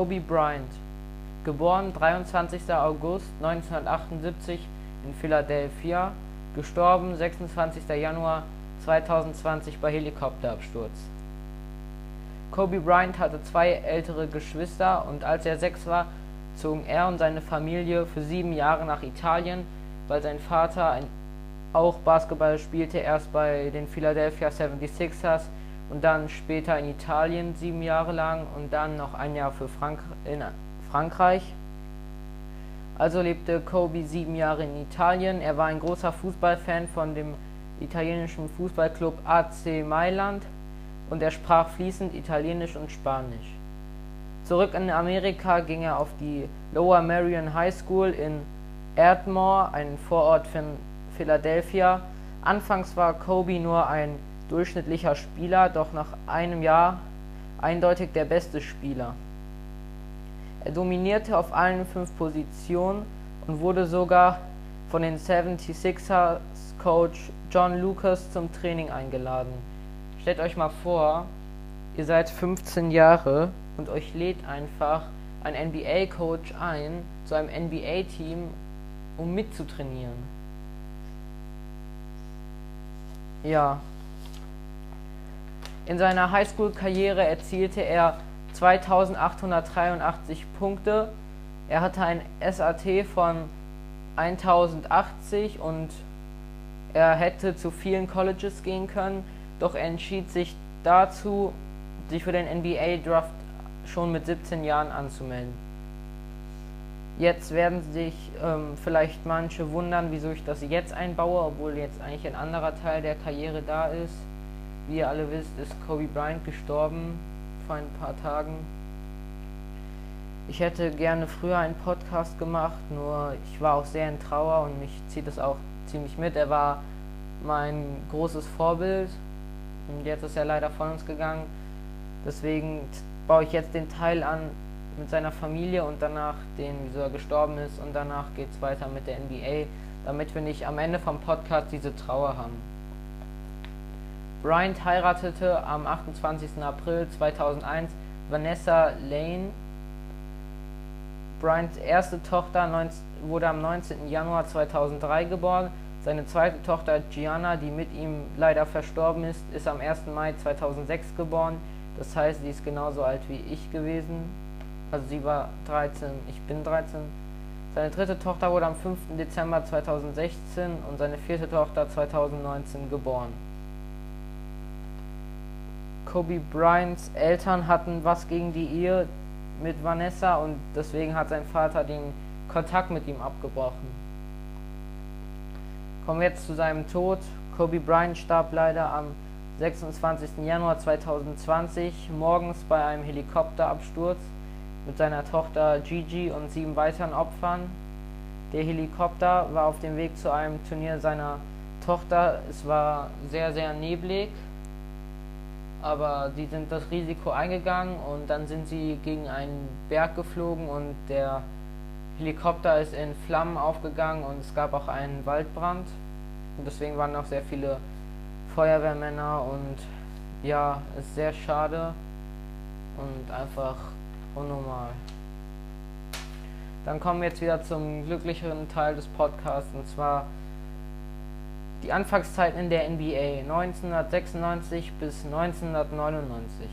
Kobe Bryant geboren 23. August 1978 in Philadelphia gestorben 26. Januar 2020 bei Helikopterabsturz Kobe Bryant hatte zwei ältere Geschwister und als er sechs war, zogen er und seine Familie für sieben Jahre nach Italien, weil sein Vater ein, auch Basketball spielte, erst bei den Philadelphia 76ers und dann später in Italien sieben Jahre lang und dann noch ein Jahr für Frank in Frankreich. Also lebte Kobe sieben Jahre in Italien. Er war ein großer Fußballfan von dem italienischen Fußballclub AC Mailand und er sprach fließend Italienisch und Spanisch. Zurück in Amerika ging er auf die Lower Marion High School in Ardmore, ein Vorort von Philadelphia. Anfangs war Kobe nur ein durchschnittlicher Spieler, doch nach einem Jahr eindeutig der beste Spieler. Er dominierte auf allen fünf Positionen und wurde sogar von den 76ers Coach John Lucas zum Training eingeladen. Stellt euch mal vor, ihr seid 15 Jahre und euch lädt einfach ein NBA-Coach ein zu einem NBA-Team, um mitzutrainieren. Ja. In seiner Highschool-Karriere erzielte er 2883 Punkte. Er hatte ein SAT von 1080 und er hätte zu vielen Colleges gehen können doch er entschied sich dazu, sich für den NBA-Draft schon mit 17 Jahren anzumelden. Jetzt werden sich ähm, vielleicht manche wundern, wieso ich das jetzt einbaue, obwohl jetzt eigentlich ein anderer Teil der Karriere da ist. Wie ihr alle wisst, ist Kobe Bryant gestorben vor ein paar Tagen. Ich hätte gerne früher einen Podcast gemacht, nur ich war auch sehr in Trauer und mich zieht es auch ziemlich mit. Er war mein großes Vorbild und jetzt ist er leider von uns gegangen. Deswegen baue ich jetzt den Teil an mit seiner Familie und danach den, wieso er gestorben ist. Und danach geht es weiter mit der NBA, damit wir nicht am Ende vom Podcast diese Trauer haben. Bryant heiratete am 28. April 2001 Vanessa Lane. Bryants erste Tochter wurde am 19. Januar 2003 geboren. Seine zweite Tochter Gianna, die mit ihm leider verstorben ist, ist am 1. Mai 2006 geboren. Das heißt, sie ist genauso alt wie ich gewesen. Also sie war 13, ich bin 13. Seine dritte Tochter wurde am 5. Dezember 2016 und seine vierte Tochter 2019 geboren. Kobe Bryants Eltern hatten was gegen die Ehe mit Vanessa und deswegen hat sein Vater den Kontakt mit ihm abgebrochen. Kommen wir jetzt zu seinem Tod. Kobe Bryant starb leider am 26. Januar 2020 morgens bei einem Helikopterabsturz mit seiner Tochter Gigi und sieben weiteren Opfern. Der Helikopter war auf dem Weg zu einem Turnier seiner Tochter. Es war sehr, sehr neblig, aber sie sind das Risiko eingegangen und dann sind sie gegen einen Berg geflogen und der Helikopter ist in Flammen aufgegangen und es gab auch einen Waldbrand. Und deswegen waren auch sehr viele Feuerwehrmänner und ja, ist sehr schade und einfach unnormal. Dann kommen wir jetzt wieder zum glücklicheren Teil des Podcasts und zwar die Anfangszeiten in der NBA 1996 bis 1999.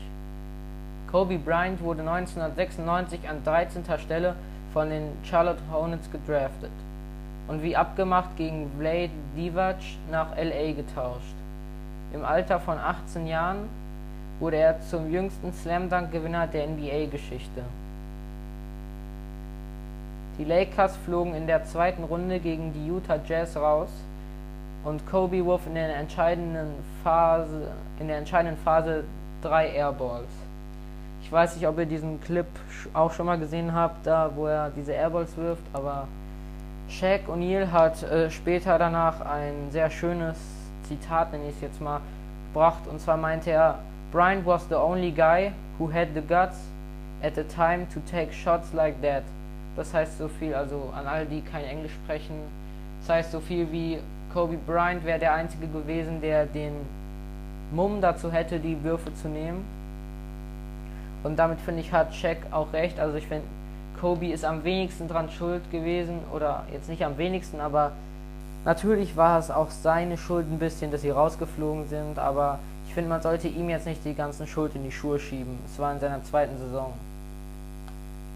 Kobe Bryant wurde 1996 an 13. Stelle von den Charlotte Hornets gedraftet und wie abgemacht gegen Vlade Divac nach LA getauscht. Im Alter von 18 Jahren wurde er zum jüngsten Slam Dunk Gewinner der NBA-Geschichte. Die Lakers flogen in der zweiten Runde gegen die Utah Jazz raus und Kobe wurf in der entscheidenden Phase in der entscheidenden Phase drei Airballs. Ich weiß nicht, ob ihr diesen Clip auch schon mal gesehen habt, da wo er diese Airballs wirft, aber Shaq O'Neal hat äh, später danach ein sehr schönes Zitat, nenne ich es jetzt mal, gebracht. Und zwar meinte er, Bryant was the only guy who had the guts at the time to take shots like that. Das heißt so viel, also an all die kein Englisch sprechen, das heißt so viel wie Kobe Bryant wäre der Einzige gewesen, der den Mumm dazu hätte, die Würfe zu nehmen. Und damit finde ich, hat Shaq auch recht. Also ich finde, Kobe ist am wenigsten dran schuld gewesen. Oder jetzt nicht am wenigsten, aber natürlich war es auch seine Schuld ein bisschen, dass sie rausgeflogen sind. Aber ich finde, man sollte ihm jetzt nicht die ganzen Schuld in die Schuhe schieben. Es war in seiner zweiten Saison.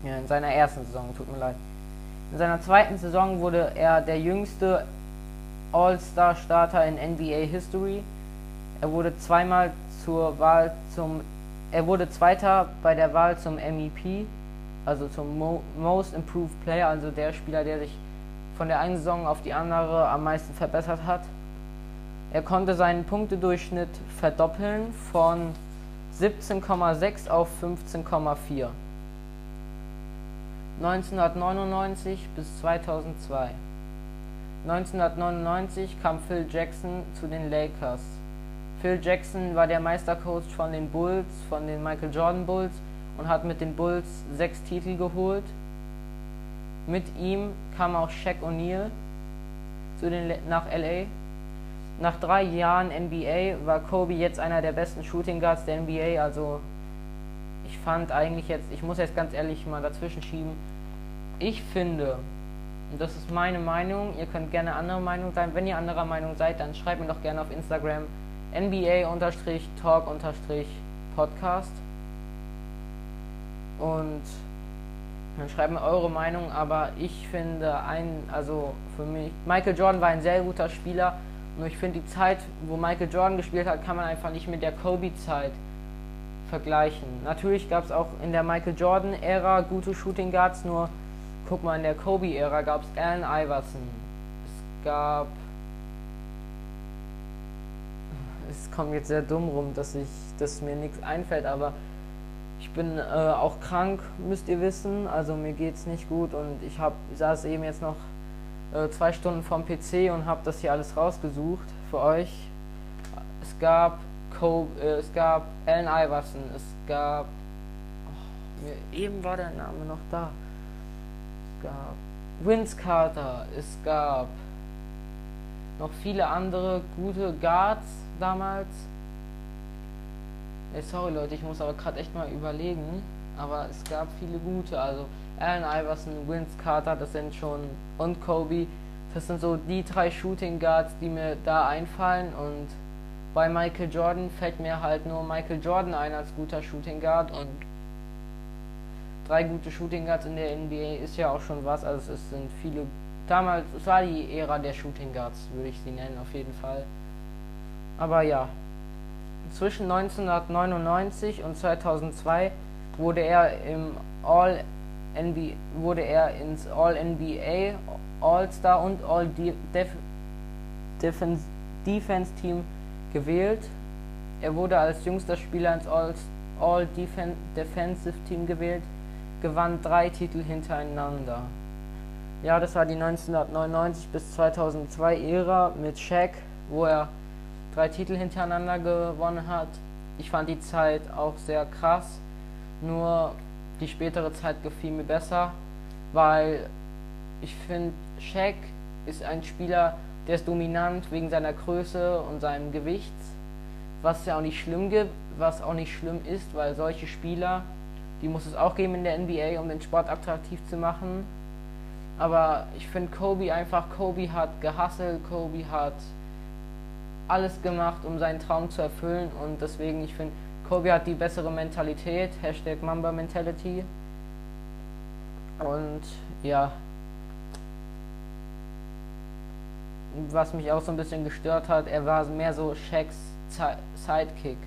Ja, in seiner ersten Saison, tut mir leid. In seiner zweiten Saison wurde er der jüngste All-Star-Starter in NBA History. Er wurde zweimal zur Wahl zum er wurde Zweiter bei der Wahl zum MEP, also zum Mo Most Improved Player, also der Spieler, der sich von der einen Saison auf die andere am meisten verbessert hat. Er konnte seinen Punktedurchschnitt verdoppeln von 17,6 auf 15,4. 1999 bis 2002. 1999 kam Phil Jackson zu den Lakers. Phil Jackson war der Meistercoach von den Bulls, von den Michael Jordan Bulls und hat mit den Bulls sechs Titel geholt. Mit ihm kam auch Shaq O'Neal nach LA. Nach drei Jahren NBA war Kobe jetzt einer der besten Shooting Guards der NBA. Also ich fand eigentlich jetzt, ich muss jetzt ganz ehrlich mal dazwischen schieben, ich finde, das ist meine Meinung, ihr könnt gerne anderer Meinung sein, wenn ihr anderer Meinung seid, dann schreibt mir doch gerne auf Instagram. NBA-Talk-Podcast. Und dann schreibt mir eure Meinung, aber ich finde ein, also für mich, Michael Jordan war ein sehr guter Spieler. Und ich finde die Zeit, wo Michael Jordan gespielt hat, kann man einfach nicht mit der Kobe-Zeit vergleichen. Natürlich gab es auch in der Michael Jordan-Ära gute Shooting Guards, nur guck mal, in der Kobe-Ära gab es Allen Iverson, es gab es kommt jetzt sehr dumm rum, dass ich, dass mir nichts einfällt, aber ich bin äh, auch krank, müsst ihr wissen. Also mir geht's nicht gut und ich habe saß eben jetzt noch äh, zwei Stunden vorm PC und habe das hier alles rausgesucht für euch. Es gab Kobe, äh, es gab Allen Iverson, es gab oh, mir, eben war der Name noch da. Gab Vince Carter, es gab noch viele andere gute Guards damals. Ey, sorry Leute, ich muss aber gerade echt mal überlegen. Aber es gab viele gute, also Allen Iverson, Vince Carter, das sind schon und Kobe. Das sind so die drei Shooting Guards, die mir da einfallen und bei Michael Jordan fällt mir halt nur Michael Jordan ein als guter Shooting Guard und drei gute Shooting Guards in der NBA ist ja auch schon was. Also es sind viele. Damals, es war die Ära der Shooting Guards, würde ich sie nennen, auf jeden Fall. Aber ja, zwischen 1999 und 2002 wurde er im All NBA, wurde er ins All NBA, All Star und All Def Defense, Defense Team gewählt. Er wurde als jüngster Spieler ins All, All Defen Defensive Team gewählt, gewann drei Titel hintereinander. Ja, das war die 1999 bis 2002 Ära mit Shaq, wo er drei Titel hintereinander gewonnen hat. Ich fand die Zeit auch sehr krass, nur die spätere Zeit gefiel mir besser, weil ich finde, Shaq ist ein Spieler, der ist dominant wegen seiner Größe und seinem Gewicht, was ja auch nicht schlimm gibt, was auch nicht schlimm ist, weil solche Spieler, die muss es auch geben in der NBA, um den Sport attraktiv zu machen. Aber ich finde Kobe einfach, Kobe hat gehasselt, Kobe hat alles gemacht, um seinen Traum zu erfüllen und deswegen, ich finde, Kobe hat die bessere Mentalität, Hashtag Mamba Mentality. Und ja, was mich auch so ein bisschen gestört hat, er war mehr so Shaqs Sidekick.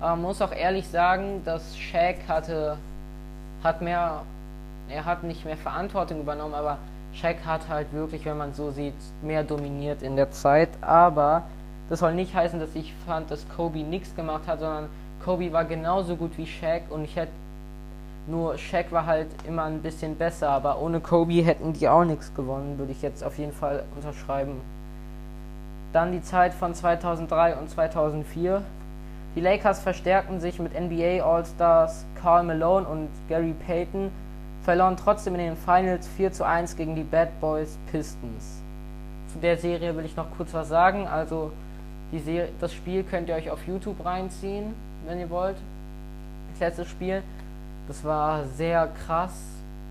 Aber man muss auch ehrlich sagen, dass Shaq hatte, hat mehr, er hat nicht mehr Verantwortung übernommen, aber Shaq hat halt wirklich, wenn man so sieht, mehr dominiert in der Zeit. Aber das soll nicht heißen, dass ich fand, dass Kobe nichts gemacht hat, sondern Kobe war genauso gut wie Shaq und ich hätte nur Shaq war halt immer ein bisschen besser, aber ohne Kobe hätten die auch nichts gewonnen, würde ich jetzt auf jeden Fall unterschreiben. Dann die Zeit von 2003 und 2004. Die Lakers verstärkten sich mit NBA All-Stars Karl Malone und Gary Payton, verloren trotzdem in den Finals 4 zu 1 gegen die Bad Boys Pistons. Zu der Serie will ich noch kurz was sagen. Also Serie, das Spiel könnt ihr euch auf YouTube reinziehen, wenn ihr wollt. Das letzte Spiel. Das war sehr krass,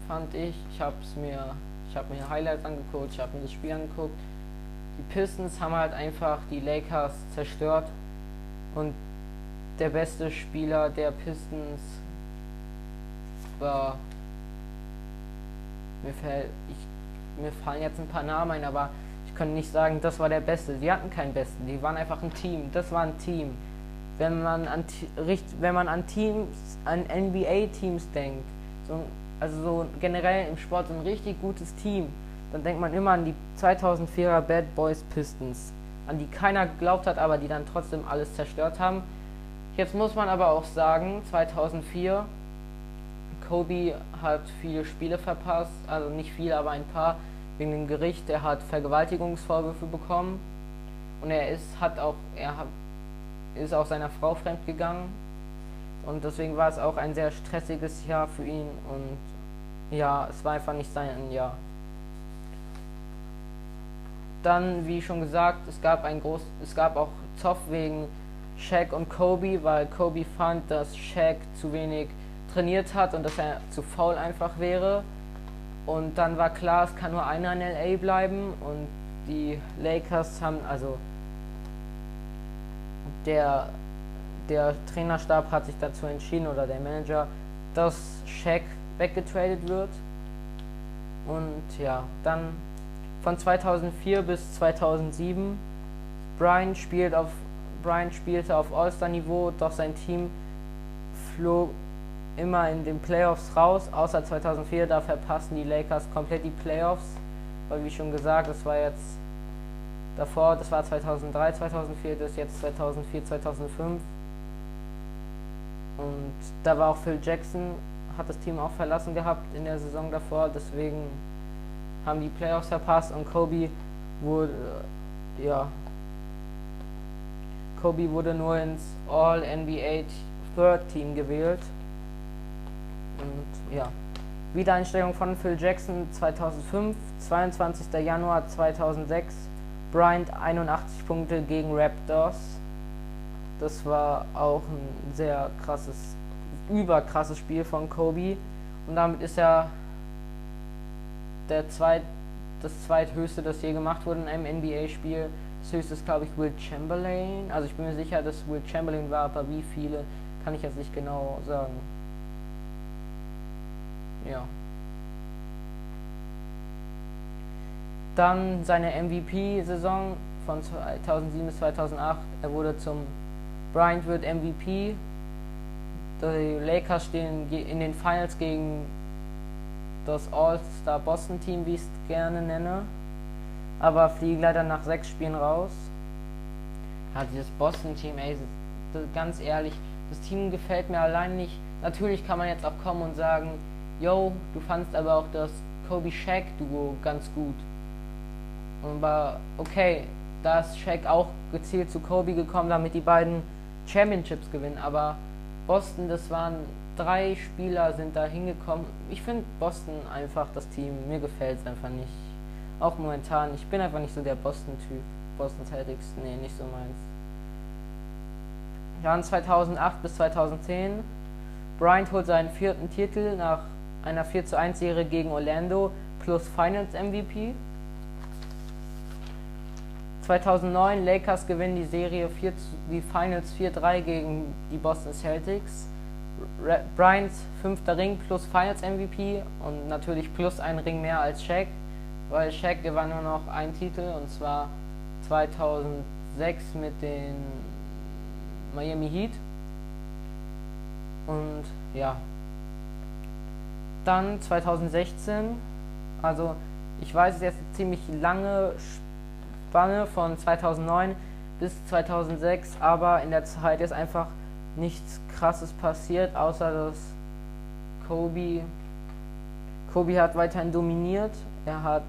fand ich. Ich habe mir, ich mir Highlights angeguckt, ich habe mir das Spiel angeguckt. Die Pistons haben halt einfach die Lakers zerstört und der beste Spieler der Pistons war mir fällt ich mir fallen jetzt ein paar Namen ein, aber ich kann nicht sagen, das war der Beste. Die hatten keinen Besten, die waren einfach ein Team. Das war ein Team. Wenn man an wenn man an Teams, an NBA-Teams denkt, so, also so generell im Sport so ein richtig gutes Team, dann denkt man immer an die 2004er Bad Boys Pistons, an die keiner geglaubt hat, aber die dann trotzdem alles zerstört haben. Jetzt muss man aber auch sagen, 2004 Kobe hat viele Spiele verpasst, also nicht viele, aber ein paar wegen dem Gericht. Er hat Vergewaltigungsvorwürfe bekommen und er ist hat auch er ist auch seiner Frau fremd gegangen und deswegen war es auch ein sehr stressiges Jahr für ihn und ja, es war einfach nicht sein Jahr. Dann, wie schon gesagt, es gab ein groß, es gab auch Zoff wegen Shaq und Kobe, weil Kobe fand, dass Shaq zu wenig trainiert hat und dass er zu faul einfach wäre. Und dann war klar, es kann nur einer in LA bleiben und die Lakers haben, also der, der Trainerstab hat sich dazu entschieden oder der Manager, dass Shaq weggetradet wird. Und ja, dann von 2004 bis 2007. Brian spielt auf Brian spielte auf All-Star-Niveau, doch sein Team flog immer in den Playoffs raus, außer 2004, da verpassen die Lakers komplett die Playoffs, weil wie schon gesagt, das war jetzt davor, das war 2003, 2004, das ist jetzt 2004, 2005 und da war auch Phil Jackson, hat das Team auch verlassen gehabt in der Saison davor, deswegen haben die Playoffs verpasst und Kobe wurde, ja, Kobe wurde nur ins All-NBA Third Team gewählt und ja, Wiedereinstellung von Phil Jackson 2005, 22. Januar 2006, Bryant 81 Punkte gegen Raptors. Das war auch ein sehr krasses, überkrasses Spiel von Kobe. Und damit ist er der zweit, das zweithöchste, das je gemacht wurde in einem NBA-Spiel. Das höchste ist, glaube ich, Will Chamberlain. Also ich bin mir sicher, dass Will Chamberlain war, aber wie viele, kann ich jetzt nicht genau sagen. Ja. Dann seine MVP-Saison von 2007 bis 2008. Er wurde zum Bryant wird MVP. Die Lakers stehen in den Finals gegen das All-Star Boston Team, wie ich es gerne nenne. Aber fliegen leider nach sechs Spielen raus. Ja, dieses Boston Team, ey, ganz ehrlich, das Team gefällt mir allein nicht. Natürlich kann man jetzt auch kommen und sagen, yo, du fandst aber auch das Kobe Shaq Duo ganz gut. Aber okay, da ist Shaq auch gezielt zu Kobe gekommen, damit die beiden Championships gewinnen. Aber Boston, das waren drei Spieler, sind da hingekommen. Ich finde Boston einfach das Team. Mir gefällt es einfach nicht. Auch momentan. Ich bin einfach nicht so der Boston-Typ. Boston Celtics, nee, nicht so meins. Jahren 2008 bis 2010. Bryant holt seinen vierten Titel nach einer 4 zu 1 Serie gegen Orlando plus Finals MVP. 2009 Lakers gewinnen die Serie 4 die Finals 4-3 gegen die Boston Celtics. Bryants fünfter Ring plus Finals MVP und natürlich plus ein Ring mehr als Shaq, weil Shaq gewann nur noch einen Titel und zwar 2006 mit den Miami Heat. Und ja, dann 2016, also ich weiß, es jetzt eine ziemlich lange Spanne von 2009 bis 2006, aber in der Zeit ist einfach nichts Krasses passiert, außer dass Kobe, Kobe hat weiterhin dominiert. Er hat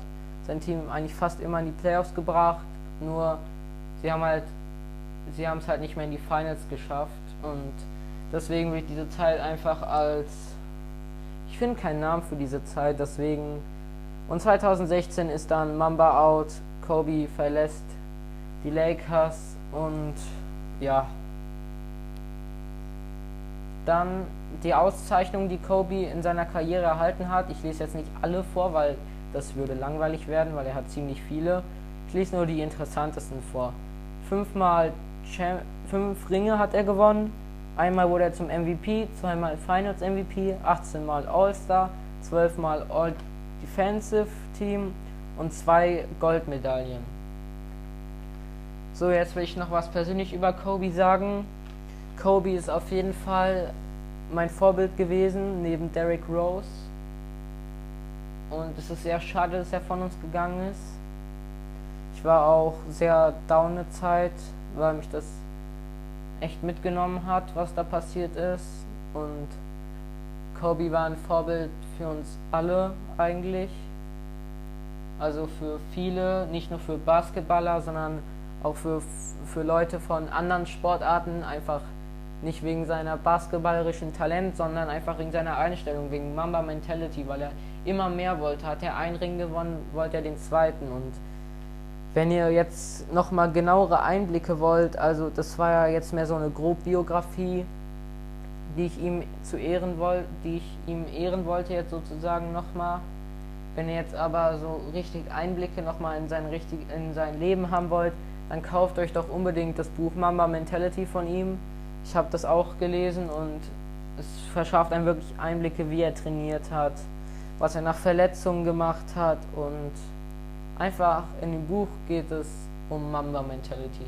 sein Team eigentlich fast immer in die Playoffs gebracht, nur sie haben halt, sie haben es halt nicht mehr in die Finals geschafft und deswegen wird diese Zeit einfach als ich finde keinen Namen für diese Zeit, deswegen. Und 2016 ist dann Mamba out, Kobe verlässt die Lakers und ja. Dann die Auszeichnung, die Kobe in seiner Karriere erhalten hat. Ich lese jetzt nicht alle vor, weil das würde langweilig werden, weil er hat ziemlich viele. Ich lese nur die interessantesten vor. Fünfmal Cham fünf Ringe hat er gewonnen. Einmal wurde er zum MVP, zweimal Finals MVP, 18 Mal All-Star, 12 Mal All-Defensive Team und zwei Goldmedaillen. So, jetzt will ich noch was persönlich über Kobe sagen. Kobe ist auf jeden Fall mein Vorbild gewesen, neben Derrick Rose. Und es ist sehr schade, dass er von uns gegangen ist. Ich war auch sehr down eine Zeit, weil mich das echt mitgenommen hat, was da passiert ist. Und Kobe war ein Vorbild für uns alle eigentlich. Also für viele, nicht nur für Basketballer, sondern auch für, für Leute von anderen Sportarten, einfach nicht wegen seiner basketballerischen Talent, sondern einfach wegen seiner Einstellung, wegen Mamba Mentality, weil er immer mehr wollte. Hat er einen Ring gewonnen, wollte er den zweiten. Und wenn ihr jetzt nochmal genauere Einblicke wollt, also das war ja jetzt mehr so eine Grobbiografie, die ich ihm zu ehren wollte, die ich ihm ehren wollte jetzt sozusagen nochmal. Wenn ihr jetzt aber so richtig Einblicke nochmal in sein richtig in sein Leben haben wollt, dann kauft euch doch unbedingt das Buch Mamba Mentality von ihm. Ich habe das auch gelesen und es verschafft einem wirklich Einblicke, wie er trainiert hat, was er nach Verletzungen gemacht hat und einfach in dem Buch geht es um Mamba Mentality.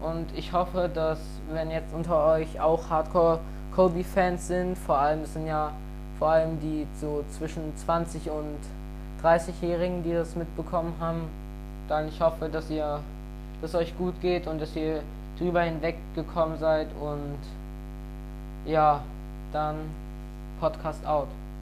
Und ich hoffe, dass wenn jetzt unter euch auch Hardcore Kobe-Fans sind, vor allem sind ja vor allem die so zwischen 20 und 30-Jährigen, die das mitbekommen haben, dann ich hoffe, dass ihr, dass euch gut geht und dass ihr drüber hinweggekommen seid und ja, dann Podcast out.